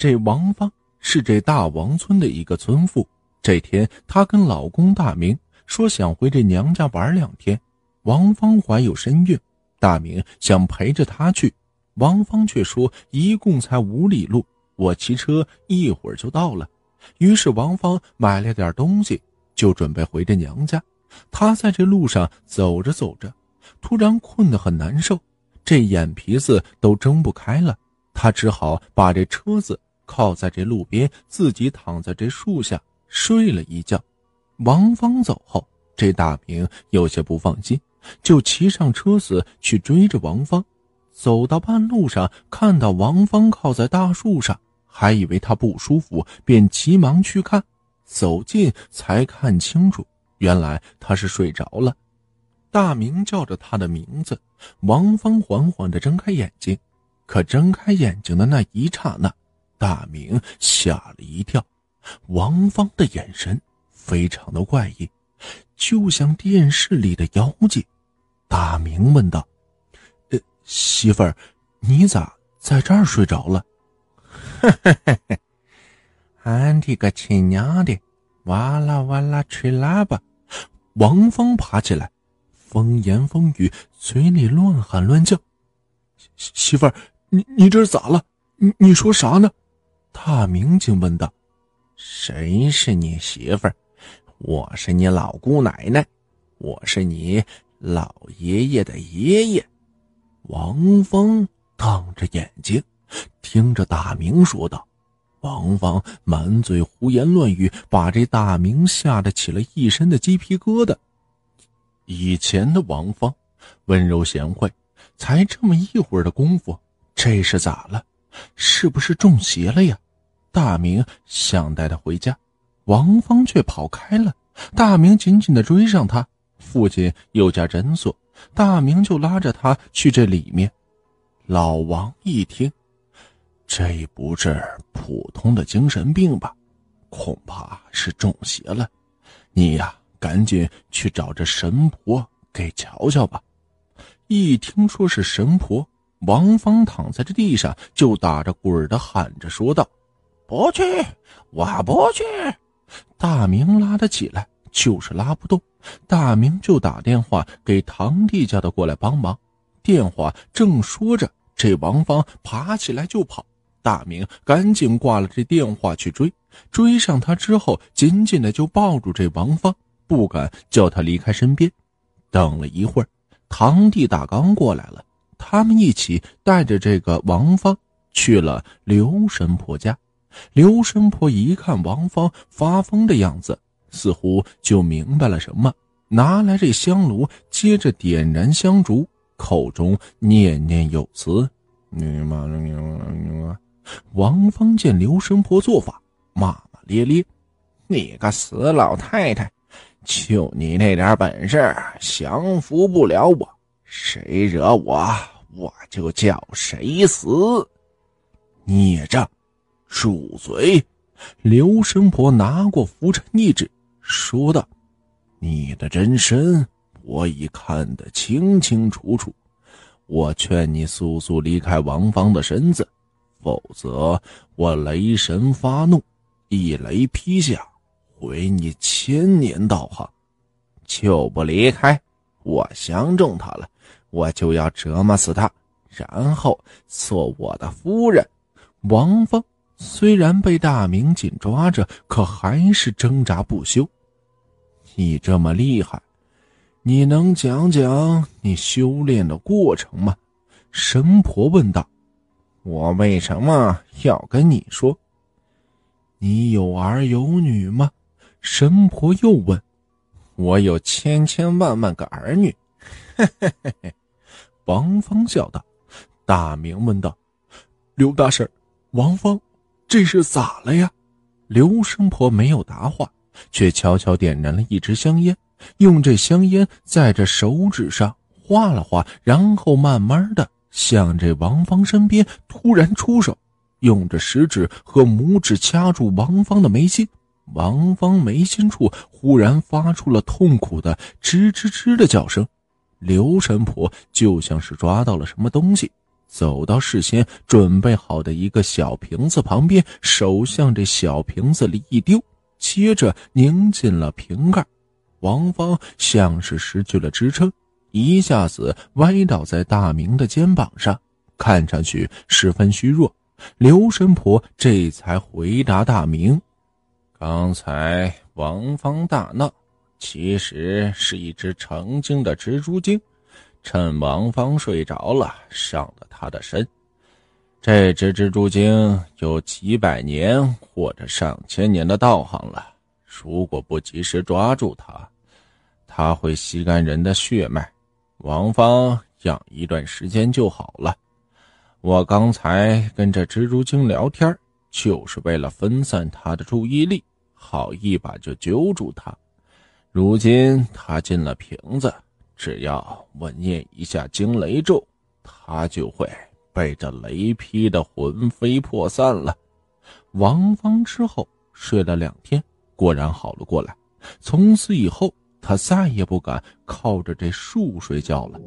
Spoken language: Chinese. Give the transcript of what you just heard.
这王芳是这大王村的一个村妇。这天，她跟老公大明说想回这娘家玩两天。王芳怀有身孕，大明想陪着她去，王芳却说一共才五里路，我骑车一会儿就到了。于是王芳买了点东西，就准备回这娘家。她在这路上走着走着，突然困得很难受，这眼皮子都睁不开了。她只好把这车子。靠在这路边，自己躺在这树下睡了一觉。王芳走后，这大明有些不放心，就骑上车子去追着王芳。走到半路上，看到王芳靠在大树上，还以为她不舒服，便急忙去看。走近才看清楚，原来她是睡着了。大明叫着她的名字，王芳缓缓地睁开眼睛，可睁开眼睛的那一刹那。大明吓了一跳，王芳的眼神非常的怪异，就像电视里的妖精。大明问道：“呃，媳妇儿，你咋在这儿睡着了？”“嘿嘿嘿嘿，俺的个亲娘的，哇啦哇啦吹喇叭。”王芳爬起来，风言风语，嘴里乱喊乱叫：“媳妇儿，你你这是咋了？你你说啥呢？”大明竟问道：“谁是你媳妇儿？我是你老姑奶奶，我是你老爷爷的爷爷。”王芳瞪着眼睛，听着大明说道。王芳满嘴胡言乱语，把这大明吓得起了一身的鸡皮疙瘩。以前的王芳温柔贤惠，才这么一会儿的功夫，这是咋了？是不是中邪了呀？大明想带他回家，王芳却跑开了。大明紧紧的追上他。父亲有家诊所，大明就拉着他去这里面。老王一听，这不是普通的精神病吧？恐怕是中邪了。你呀，赶紧去找这神婆给瞧瞧吧。一听说是神婆。王芳躺在这地上，就打着滚的喊着说道：“不去，我不去。”大明拉他起来，就是拉不动。大明就打电话给堂弟，叫他过来帮忙。电话正说着，这王芳爬起来就跑。大明赶紧挂了这电话去追，追上他之后，紧紧的就抱住这王芳，不敢叫他离开身边。等了一会儿，堂弟大刚过来了。他们一起带着这个王芳去了刘神婆家。刘神婆一看王芳发疯的样子，似乎就明白了什么，拿来这香炉，接着点燃香烛，口中念念有词：“你妈你妈你妈！”王芳见刘神婆做法，骂骂咧咧：“你个死老太太，就你那点本事，降服不了我。”谁惹我，我就叫谁死！孽障，住嘴！刘神婆拿过拂尘一指，说道：“你的真身我已看得清清楚楚，我劝你速速离开王芳的身子，否则我雷神发怒，一雷劈下，毁你千年道行。就不离开，我相中他了。”我就要折磨死他，然后做我的夫人。王芳虽然被大明紧抓着，可还是挣扎不休。你这么厉害，你能讲讲你修炼的过程吗？神婆问道。我为什么要跟你说？你有儿有女吗？神婆又问。我有千千万万个儿女。嘿嘿嘿嘿。王芳笑道：“大明问道，刘大婶，王芳，这是咋了呀？”刘神婆没有答话，却悄悄点燃了一支香烟，用这香烟在这手指上画了画，然后慢慢的向这王芳身边突然出手，用着食指和拇指掐住王芳的眉心，王芳眉心处忽然发出了痛苦的吱吱吱的叫声。刘神婆就像是抓到了什么东西，走到事先准备好的一个小瓶子旁边，手向这小瓶子里一丢，接着拧紧了瓶盖。王芳像是失去了支撑，一下子歪倒在大明的肩膀上，看上去十分虚弱。刘神婆这才回答大明：“刚才王芳大闹，其实是一只成精的蜘蛛精。”趁王芳睡着了，上了他的身。这只蜘蛛精有几百年或者上千年的道行了。如果不及时抓住它，它会吸干人的血脉。王芳养一段时间就好了。我刚才跟这蜘蛛精聊天，就是为了分散它的注意力，好一把就揪住它。如今它进了瓶子。只要我念一下惊雷咒，他就会被这雷劈的魂飞魄散了。王芳之后睡了两天，果然好了过来。从此以后，他再也不敢靠着这树睡觉了。